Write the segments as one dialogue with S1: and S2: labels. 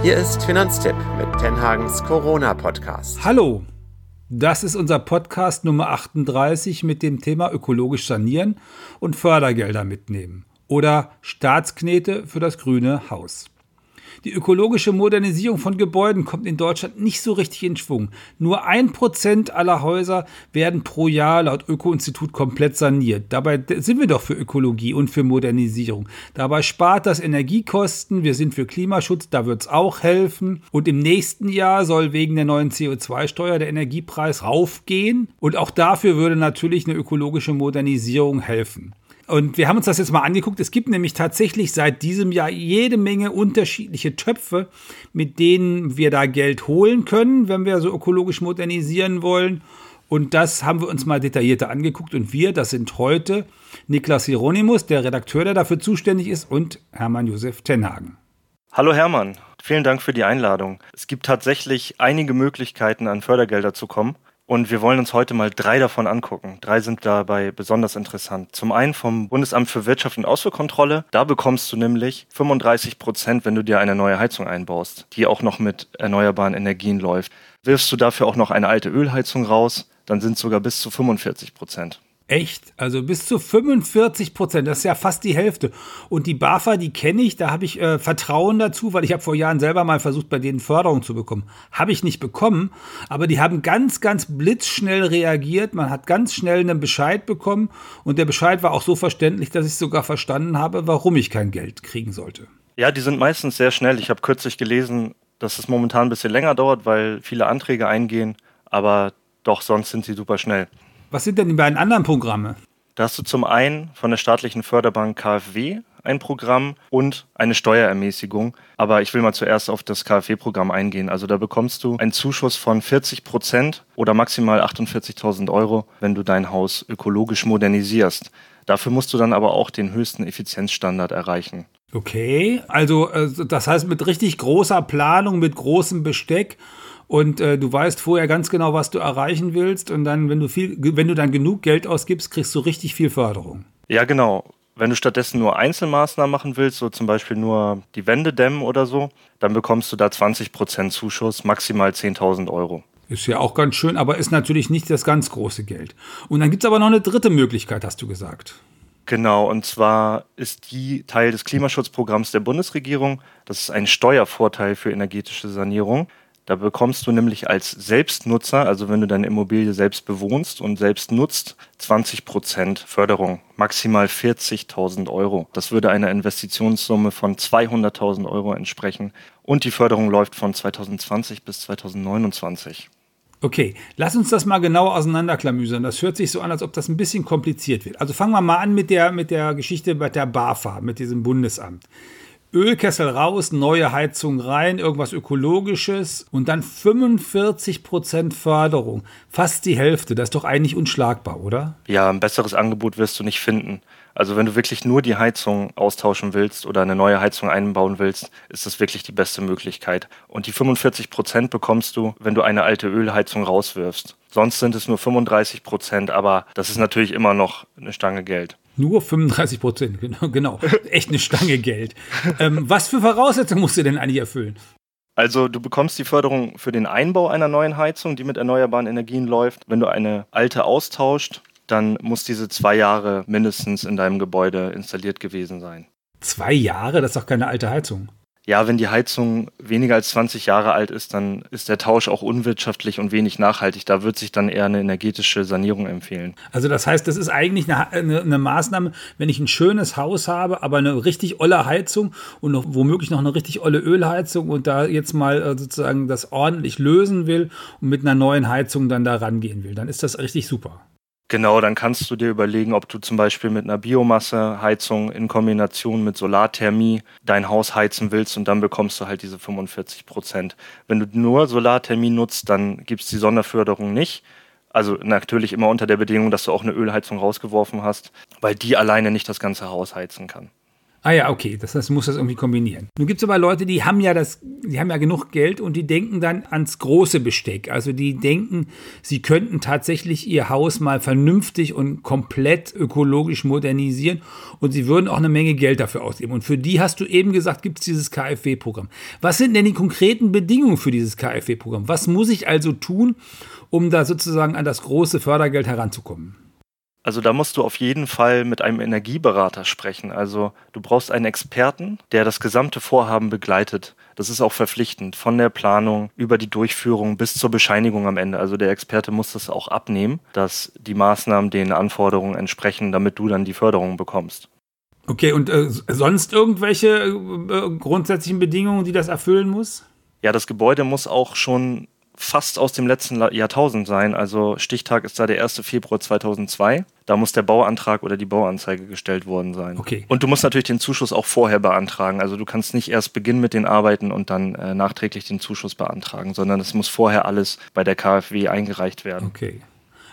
S1: Hier ist Finanztipp mit Tenhagens Corona-Podcast.
S2: Hallo, das ist unser Podcast Nummer 38 mit dem Thema ökologisch sanieren und Fördergelder mitnehmen oder Staatsknete für das grüne Haus. Die ökologische Modernisierung von Gebäuden kommt in Deutschland nicht so richtig in Schwung. Nur ein Prozent aller Häuser werden pro Jahr laut Öko-Institut komplett saniert. Dabei sind wir doch für Ökologie und für Modernisierung. Dabei spart das Energiekosten. Wir sind für Klimaschutz, da wird es auch helfen. Und im nächsten Jahr soll wegen der neuen CO2-Steuer der Energiepreis raufgehen. Und auch dafür würde natürlich eine ökologische Modernisierung helfen. Und wir haben uns das jetzt mal angeguckt. Es gibt nämlich tatsächlich seit diesem Jahr jede Menge unterschiedliche Töpfe, mit denen wir da Geld holen können, wenn wir so ökologisch modernisieren wollen. Und das haben wir uns mal detaillierter angeguckt. Und wir, das sind heute Niklas Hieronymus, der Redakteur, der dafür zuständig ist, und Hermann Josef Tenhagen.
S3: Hallo Hermann, vielen Dank für die Einladung. Es gibt tatsächlich einige Möglichkeiten, an Fördergelder zu kommen. Und wir wollen uns heute mal drei davon angucken. Drei sind dabei besonders interessant. Zum einen vom Bundesamt für Wirtschaft und Ausfuhrkontrolle. Da bekommst du nämlich 35 Prozent, wenn du dir eine neue Heizung einbaust, die auch noch mit erneuerbaren Energien läuft. Wirfst du dafür auch noch eine alte Ölheizung raus, dann sind es sogar bis zu 45 Prozent.
S2: Echt? Also bis zu 45 Prozent, das ist ja fast die Hälfte. Und die BAFA, die kenne ich, da habe ich äh, Vertrauen dazu, weil ich habe vor Jahren selber mal versucht, bei denen Förderung zu bekommen. Habe ich nicht bekommen, aber die haben ganz, ganz blitzschnell reagiert. Man hat ganz schnell einen Bescheid bekommen und der Bescheid war auch so verständlich, dass ich sogar verstanden habe, warum ich kein Geld kriegen sollte.
S3: Ja, die sind meistens sehr schnell. Ich habe kürzlich gelesen, dass es momentan ein bisschen länger dauert, weil viele Anträge eingehen, aber doch sonst sind sie super schnell.
S2: Was sind denn die beiden anderen Programme?
S3: Da hast du zum einen von der staatlichen Förderbank KfW ein Programm und eine Steuerermäßigung. Aber ich will mal zuerst auf das KfW-Programm eingehen. Also da bekommst du einen Zuschuss von 40 Prozent oder maximal 48.000 Euro, wenn du dein Haus ökologisch modernisierst. Dafür musst du dann aber auch den höchsten Effizienzstandard erreichen.
S2: Okay, also äh, das heißt mit richtig großer Planung, mit großem Besteck und äh, du weißt vorher ganz genau, was du erreichen willst und dann, wenn du viel, wenn du dann genug Geld ausgibst, kriegst du richtig viel Förderung.
S3: Ja, genau. Wenn du stattdessen nur Einzelmaßnahmen machen willst, so zum Beispiel nur die Wände dämmen oder so, dann bekommst du da 20% Zuschuss, maximal 10.000 Euro.
S2: Ist ja auch ganz schön, aber ist natürlich nicht das ganz große Geld. Und dann gibt es aber noch eine dritte Möglichkeit, hast du gesagt.
S3: Genau, und zwar ist die Teil des Klimaschutzprogramms der Bundesregierung. Das ist ein Steuervorteil für energetische Sanierung. Da bekommst du nämlich als Selbstnutzer, also wenn du deine Immobilie selbst bewohnst und selbst nutzt, 20 Prozent Förderung, maximal 40.000 Euro. Das würde einer Investitionssumme von 200.000 Euro entsprechen. Und die Förderung läuft von 2020 bis 2029.
S2: Okay, lass uns das mal genau auseinanderklamüsern. Das hört sich so an, als ob das ein bisschen kompliziert wird. Also fangen wir mal an mit der, mit der Geschichte bei der BAFA, mit diesem Bundesamt. Ölkessel raus, neue Heizung rein, irgendwas Ökologisches und dann 45% Förderung. Fast die Hälfte. Das ist doch eigentlich unschlagbar, oder?
S3: Ja, ein besseres Angebot wirst du nicht finden. Also wenn du wirklich nur die Heizung austauschen willst oder eine neue Heizung einbauen willst, ist das wirklich die beste Möglichkeit. Und die 45 Prozent bekommst du, wenn du eine alte Ölheizung rauswirfst. Sonst sind es nur 35 Prozent, aber das ist natürlich immer noch eine Stange Geld.
S2: Nur 35 Prozent, genau, genau. Echt eine Stange Geld. Ähm, was für Voraussetzungen musst du denn eigentlich erfüllen?
S3: Also du bekommst die Förderung für den Einbau einer neuen Heizung, die mit erneuerbaren Energien läuft. Wenn du eine alte austauscht, dann muss diese zwei Jahre mindestens in deinem Gebäude installiert gewesen sein.
S2: Zwei Jahre? Das ist doch keine alte Heizung.
S3: Ja, wenn die Heizung weniger als 20 Jahre alt ist, dann ist der Tausch auch unwirtschaftlich und wenig nachhaltig. Da wird sich dann eher eine energetische Sanierung empfehlen.
S2: Also das heißt, das ist eigentlich eine, eine, eine Maßnahme, wenn ich ein schönes Haus habe, aber eine richtig olle Heizung und noch, womöglich noch eine richtig olle Ölheizung und da jetzt mal äh, sozusagen das ordentlich lösen will und mit einer neuen Heizung dann da rangehen will, dann ist das richtig super.
S3: Genau, dann kannst du dir überlegen, ob du zum Beispiel mit einer Biomasseheizung in Kombination mit Solarthermie dein Haus heizen willst und dann bekommst du halt diese 45 Prozent. Wenn du nur Solarthermie nutzt, dann gibt es die Sonderförderung nicht. Also natürlich immer unter der Bedingung, dass du auch eine Ölheizung rausgeworfen hast, weil die alleine nicht das ganze Haus heizen kann.
S2: Ah ja, okay, das heißt, du musst das irgendwie kombinieren. Nun gibt es aber Leute, die haben ja das, die haben ja genug Geld und die denken dann ans große Besteck. Also die denken, sie könnten tatsächlich ihr Haus mal vernünftig und komplett ökologisch modernisieren und sie würden auch eine Menge Geld dafür ausgeben. Und für die hast du eben gesagt, gibt es dieses KfW-Programm. Was sind denn die konkreten Bedingungen für dieses KfW-Programm? Was muss ich also tun, um da sozusagen an das große Fördergeld heranzukommen?
S3: Also da musst du auf jeden Fall mit einem Energieberater sprechen. Also du brauchst einen Experten, der das gesamte Vorhaben begleitet. Das ist auch verpflichtend, von der Planung über die Durchführung bis zur Bescheinigung am Ende. Also der Experte muss das auch abnehmen, dass die Maßnahmen den Anforderungen entsprechen, damit du dann die Förderung bekommst.
S2: Okay, und äh, sonst irgendwelche äh, grundsätzlichen Bedingungen, die das erfüllen muss?
S3: Ja, das Gebäude muss auch schon fast aus dem letzten Jahrtausend sein. Also Stichtag ist da der 1. Februar 2002. Da muss der Bauantrag oder die Bauanzeige gestellt worden sein.
S2: Okay.
S3: Und du musst natürlich den Zuschuss auch vorher beantragen. Also du kannst nicht erst beginnen mit den Arbeiten und dann äh, nachträglich den Zuschuss beantragen, sondern es muss vorher alles bei der KfW eingereicht werden.
S2: Okay.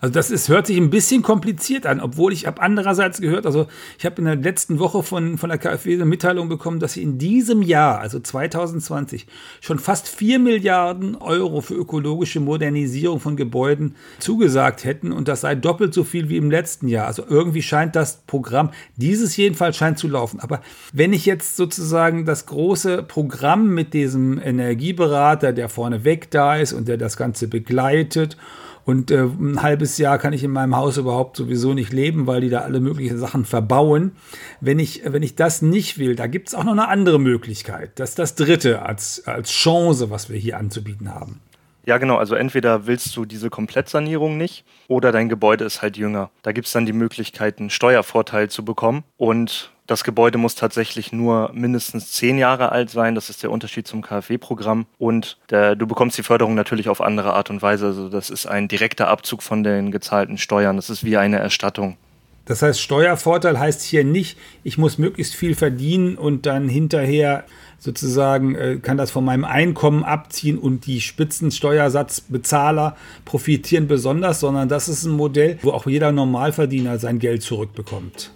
S2: Also das ist, hört sich ein bisschen kompliziert an, obwohl ich habe andererseits gehört, also ich habe in der letzten Woche von, von der KfW eine Mitteilung bekommen, dass sie in diesem Jahr, also 2020, schon fast 4 Milliarden Euro für ökologische Modernisierung von Gebäuden zugesagt hätten und das sei doppelt so viel wie im letzten Jahr. Also irgendwie scheint das Programm, dieses jedenfalls scheint zu laufen. Aber wenn ich jetzt sozusagen das große Programm mit diesem Energieberater, der vorne weg da ist und der das Ganze begleitet und äh, ein halbes Jahr kann ich in meinem Haus überhaupt sowieso nicht leben, weil die da alle möglichen Sachen verbauen. Wenn ich, wenn ich das nicht will, da gibt es auch noch eine andere Möglichkeit. Das ist das Dritte als, als Chance, was wir hier anzubieten haben.
S3: Ja, genau. Also entweder willst du diese Komplettsanierung nicht oder dein Gebäude ist halt jünger. Da gibt es dann die Möglichkeit, einen Steuervorteil zu bekommen. Und das Gebäude muss tatsächlich nur mindestens zehn Jahre alt sein. Das ist der Unterschied zum KfW-Programm. Und der, du bekommst die Förderung natürlich auf andere Art und Weise. Also das ist ein direkter Abzug von den gezahlten Steuern. Das ist wie eine Erstattung.
S2: Das heißt, Steuervorteil heißt hier nicht, ich muss möglichst viel verdienen und dann hinterher sozusagen äh, kann das von meinem Einkommen abziehen und die Spitzensteuersatzbezahler profitieren besonders, sondern das ist ein Modell, wo auch jeder Normalverdiener sein Geld zurückbekommt.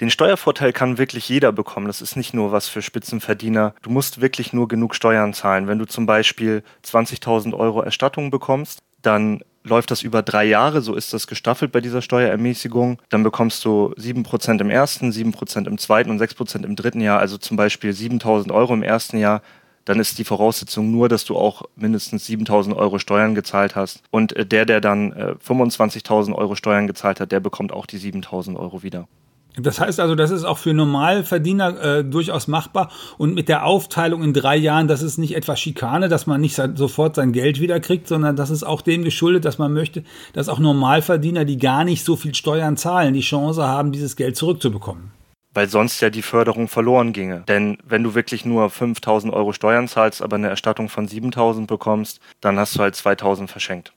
S3: Den Steuervorteil kann wirklich jeder bekommen. Das ist nicht nur was für Spitzenverdiener. Du musst wirklich nur genug Steuern zahlen. Wenn du zum Beispiel 20.000 Euro Erstattung bekommst, dann läuft das über drei Jahre, so ist das gestaffelt bei dieser Steuerermäßigung. Dann bekommst du 7% im ersten, 7% im zweiten und 6% im dritten Jahr, also zum Beispiel 7.000 Euro im ersten Jahr. Dann ist die Voraussetzung nur, dass du auch mindestens 7.000 Euro Steuern gezahlt hast. Und äh, der, der dann 25.000 äh, Euro Steuern gezahlt hat, der bekommt auch die 7.000 Euro wieder.
S2: Das heißt also, das ist auch für Normalverdiener äh, durchaus machbar. Und mit der Aufteilung in drei Jahren, das ist nicht etwa Schikane, dass man nicht sofort sein Geld wiederkriegt, sondern das ist auch dem geschuldet, dass man möchte, dass auch Normalverdiener, die gar nicht so viel Steuern zahlen, die Chance haben, dieses Geld zurückzubekommen.
S3: Weil sonst ja die Förderung verloren ginge. Denn wenn du wirklich nur 5000 Euro Steuern zahlst, aber eine Erstattung von 7000 bekommst, dann hast du halt 2000 verschenkt.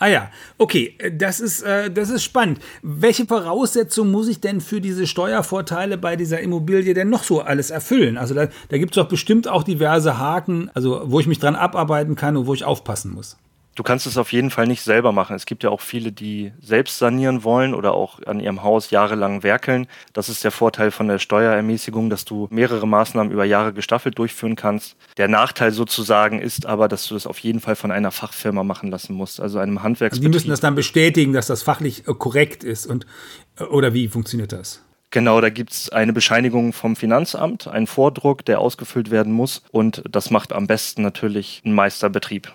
S2: Ah ja, okay, das ist, äh, das ist spannend. Welche Voraussetzungen muss ich denn für diese Steuervorteile bei dieser Immobilie denn noch so alles erfüllen? Also da, da gibt es doch bestimmt auch diverse Haken, also wo ich mich dran abarbeiten kann und wo ich aufpassen muss.
S3: Du kannst es auf jeden Fall nicht selber machen. Es gibt ja auch viele, die selbst sanieren wollen oder auch an ihrem Haus jahrelang werkeln. Das ist der Vorteil von der Steuerermäßigung, dass du mehrere Maßnahmen über Jahre gestaffelt durchführen kannst. Der Nachteil sozusagen ist aber, dass du das auf jeden Fall von einer Fachfirma machen lassen musst, also einem Handwerksbetrieb.
S2: Also die müssen das dann bestätigen, dass das fachlich äh, korrekt ist und äh, oder wie funktioniert das?
S3: Genau, da gibt es eine Bescheinigung vom Finanzamt, einen Vordruck, der ausgefüllt werden muss. Und das macht am besten natürlich ein Meisterbetrieb.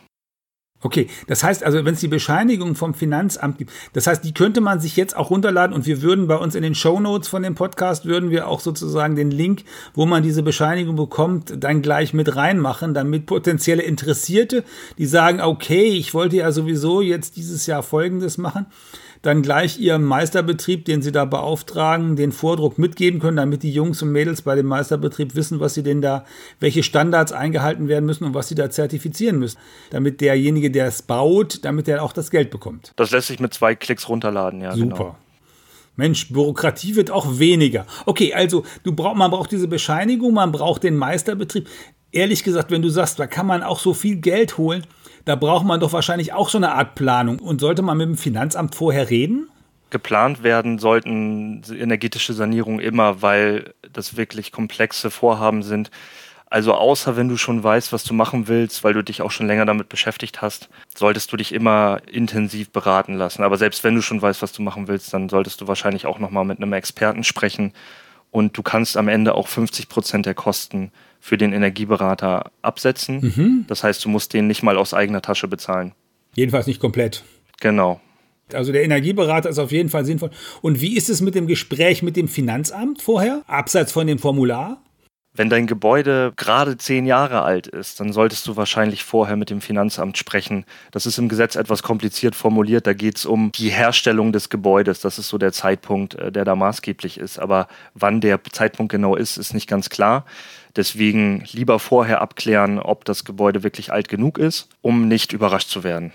S2: Okay, das heißt also, wenn es die Bescheinigung vom Finanzamt gibt, das heißt, die könnte man sich jetzt auch runterladen und wir würden bei uns in den Show Notes von dem Podcast würden wir auch sozusagen den Link, wo man diese Bescheinigung bekommt, dann gleich mit reinmachen, damit potenzielle Interessierte, die sagen, okay, ich wollte ja sowieso jetzt dieses Jahr Folgendes machen, dann gleich ihrem Meisterbetrieb, den sie da beauftragen, den Vordruck mitgeben können, damit die Jungs und Mädels bei dem Meisterbetrieb wissen, was sie denn da, welche Standards eingehalten werden müssen und was sie da zertifizieren müssen, damit derjenige, der es baut, damit er auch das Geld bekommt.
S3: Das lässt sich mit zwei Klicks runterladen, ja.
S2: Super. Genau. Mensch, Bürokratie wird auch weniger. Okay, also du brauch, man braucht diese Bescheinigung, man braucht den Meisterbetrieb. Ehrlich gesagt, wenn du sagst, da kann man auch so viel Geld holen, da braucht man doch wahrscheinlich auch so eine Art Planung. Und sollte man mit dem Finanzamt vorher reden?
S3: Geplant werden sollten energetische Sanierungen immer, weil das wirklich komplexe Vorhaben sind. Also außer wenn du schon weißt, was du machen willst, weil du dich auch schon länger damit beschäftigt hast, solltest du dich immer intensiv beraten lassen. Aber selbst wenn du schon weißt, was du machen willst, dann solltest du wahrscheinlich auch nochmal mit einem Experten sprechen. Und du kannst am Ende auch 50 Prozent der Kosten für den Energieberater absetzen. Mhm. Das heißt, du musst den nicht mal aus eigener Tasche bezahlen.
S2: Jedenfalls nicht komplett.
S3: Genau.
S2: Also der Energieberater ist auf jeden Fall sinnvoll. Und wie ist es mit dem Gespräch mit dem Finanzamt vorher, abseits von dem Formular?
S3: Wenn dein Gebäude gerade zehn Jahre alt ist, dann solltest du wahrscheinlich vorher mit dem Finanzamt sprechen. Das ist im Gesetz etwas kompliziert formuliert. Da geht es um die Herstellung des Gebäudes. Das ist so der Zeitpunkt, äh, der da maßgeblich ist. Aber wann der Zeitpunkt genau ist, ist nicht ganz klar. Deswegen lieber vorher abklären, ob das Gebäude wirklich alt genug ist, um nicht überrascht zu werden.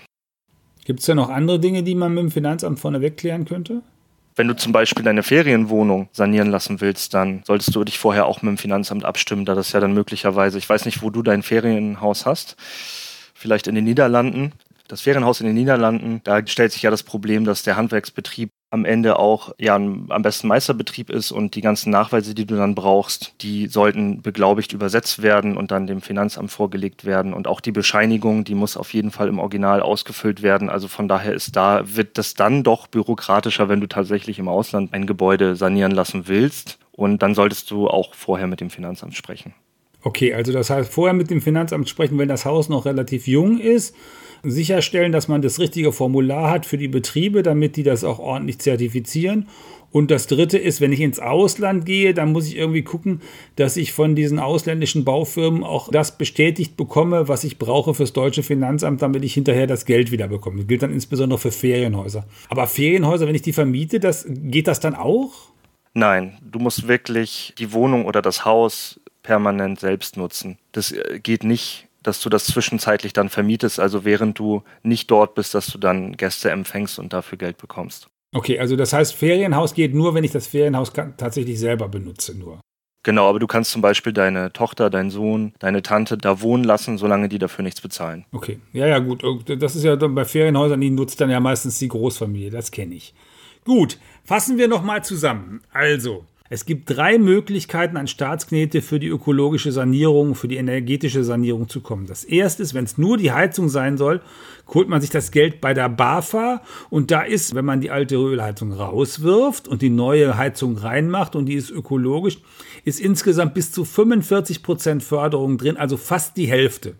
S2: Gibt es da noch andere Dinge, die man mit dem Finanzamt vorneweg klären könnte?
S3: Wenn du zum Beispiel deine Ferienwohnung sanieren lassen willst, dann solltest du dich vorher auch mit dem Finanzamt abstimmen, da das ja dann möglicherweise, ich weiß nicht, wo du dein Ferienhaus hast, vielleicht in den Niederlanden. Das Ferienhaus in den Niederlanden, da stellt sich ja das Problem, dass der Handwerksbetrieb am Ende auch ja am besten Meisterbetrieb ist und die ganzen Nachweise, die du dann brauchst, die sollten beglaubigt übersetzt werden und dann dem Finanzamt vorgelegt werden und auch die Bescheinigung, die muss auf jeden Fall im Original ausgefüllt werden. Also von daher ist da wird das dann doch bürokratischer, wenn du tatsächlich im Ausland ein Gebäude sanieren lassen willst und dann solltest du auch vorher mit dem Finanzamt sprechen.
S2: Okay, also das heißt vorher mit dem Finanzamt sprechen, wenn das Haus noch relativ jung ist sicherstellen, dass man das richtige Formular hat für die Betriebe, damit die das auch ordentlich zertifizieren. Und das dritte ist, wenn ich ins Ausland gehe, dann muss ich irgendwie gucken, dass ich von diesen ausländischen Baufirmen auch das bestätigt bekomme, was ich brauche fürs deutsche Finanzamt, damit ich hinterher das Geld wieder bekomme. Das gilt dann insbesondere für Ferienhäuser. Aber Ferienhäuser, wenn ich die vermiete, das, geht das dann auch?
S3: Nein, du musst wirklich die Wohnung oder das Haus permanent selbst nutzen. Das äh, geht nicht dass du das zwischenzeitlich dann vermietest, also während du nicht dort bist, dass du dann Gäste empfängst und dafür Geld bekommst.
S2: Okay, also das heißt, Ferienhaus geht nur, wenn ich das Ferienhaus tatsächlich selber benutze, nur.
S3: Genau, aber du kannst zum Beispiel deine Tochter, deinen Sohn, deine Tante da wohnen lassen, solange die dafür nichts bezahlen.
S2: Okay, ja, ja, gut. Das ist ja bei Ferienhäusern, die nutzt dann ja meistens die Großfamilie, das kenne ich. Gut, fassen wir nochmal zusammen. Also, es gibt drei Möglichkeiten an Staatsknete für die ökologische Sanierung, für die energetische Sanierung zu kommen. Das erste ist, wenn es nur die Heizung sein soll, holt man sich das Geld bei der BAFA und da ist, wenn man die alte Ölheizung rauswirft und die neue Heizung reinmacht und die ist ökologisch, ist insgesamt bis zu 45 Prozent Förderung drin, also fast die Hälfte.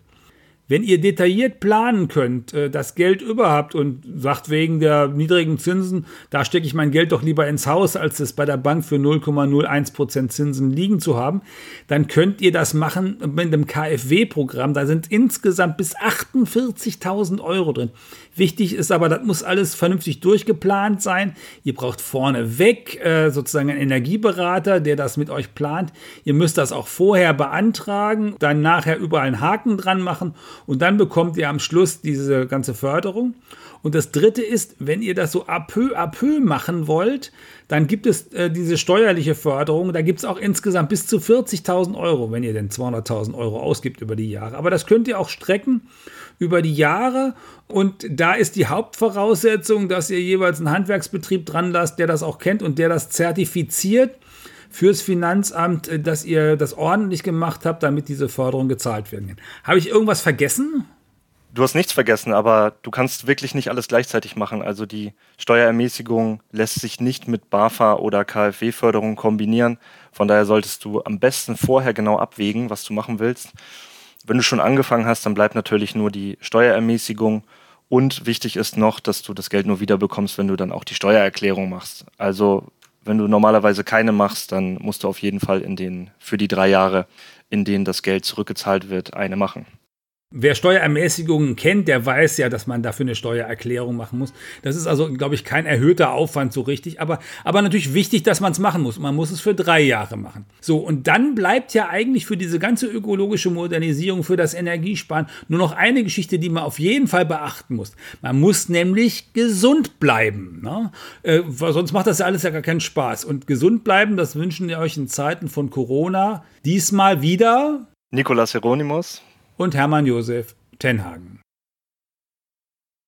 S2: Wenn ihr detailliert planen könnt, äh, das Geld überhaupt und sagt wegen der niedrigen Zinsen, da stecke ich mein Geld doch lieber ins Haus, als es bei der Bank für 0,01% Zinsen liegen zu haben, dann könnt ihr das machen mit dem KfW-Programm. Da sind insgesamt bis 48.000 Euro drin. Wichtig ist aber, das muss alles vernünftig durchgeplant sein. Ihr braucht vorneweg äh, sozusagen einen Energieberater, der das mit euch plant. Ihr müsst das auch vorher beantragen, dann nachher überall einen Haken dran machen und dann bekommt ihr am Schluss diese ganze Förderung. Und das dritte ist, wenn ihr das so à peu à peu machen wollt, dann gibt es äh, diese steuerliche Förderung. Da gibt es auch insgesamt bis zu 40.000 Euro, wenn ihr denn 200.000 Euro ausgibt über die Jahre. Aber das könnt ihr auch strecken über die Jahre. Und da ist die Hauptvoraussetzung, dass ihr jeweils einen Handwerksbetrieb dran lasst, der das auch kennt und der das zertifiziert fürs Finanzamt, äh, dass ihr das ordentlich gemacht habt, damit diese Förderung gezahlt werden kann. Habe ich irgendwas vergessen?
S3: Du hast nichts vergessen, aber du kannst wirklich nicht alles gleichzeitig machen. Also die Steuerermäßigung lässt sich nicht mit BAFA oder KfW-Förderung kombinieren. Von daher solltest du am besten vorher genau abwägen, was du machen willst. Wenn du schon angefangen hast, dann bleibt natürlich nur die Steuerermäßigung. Und wichtig ist noch, dass du das Geld nur wiederbekommst, wenn du dann auch die Steuererklärung machst. Also wenn du normalerweise keine machst, dann musst du auf jeden Fall in den, für die drei Jahre, in denen das Geld zurückgezahlt wird, eine machen.
S2: Wer Steuerermäßigungen kennt, der weiß ja, dass man dafür eine Steuererklärung machen muss. Das ist also, glaube ich, kein erhöhter Aufwand so richtig, aber, aber natürlich wichtig, dass man es machen muss. Man muss es für drei Jahre machen. So, und dann bleibt ja eigentlich für diese ganze ökologische Modernisierung, für das Energiesparen nur noch eine Geschichte, die man auf jeden Fall beachten muss. Man muss nämlich gesund bleiben. Ne? Äh, sonst macht das ja alles ja gar keinen Spaß. Und gesund bleiben, das wünschen wir euch in Zeiten von Corona. Diesmal wieder
S3: Nikolaus Hieronymus
S2: und Hermann Josef Tenhagen.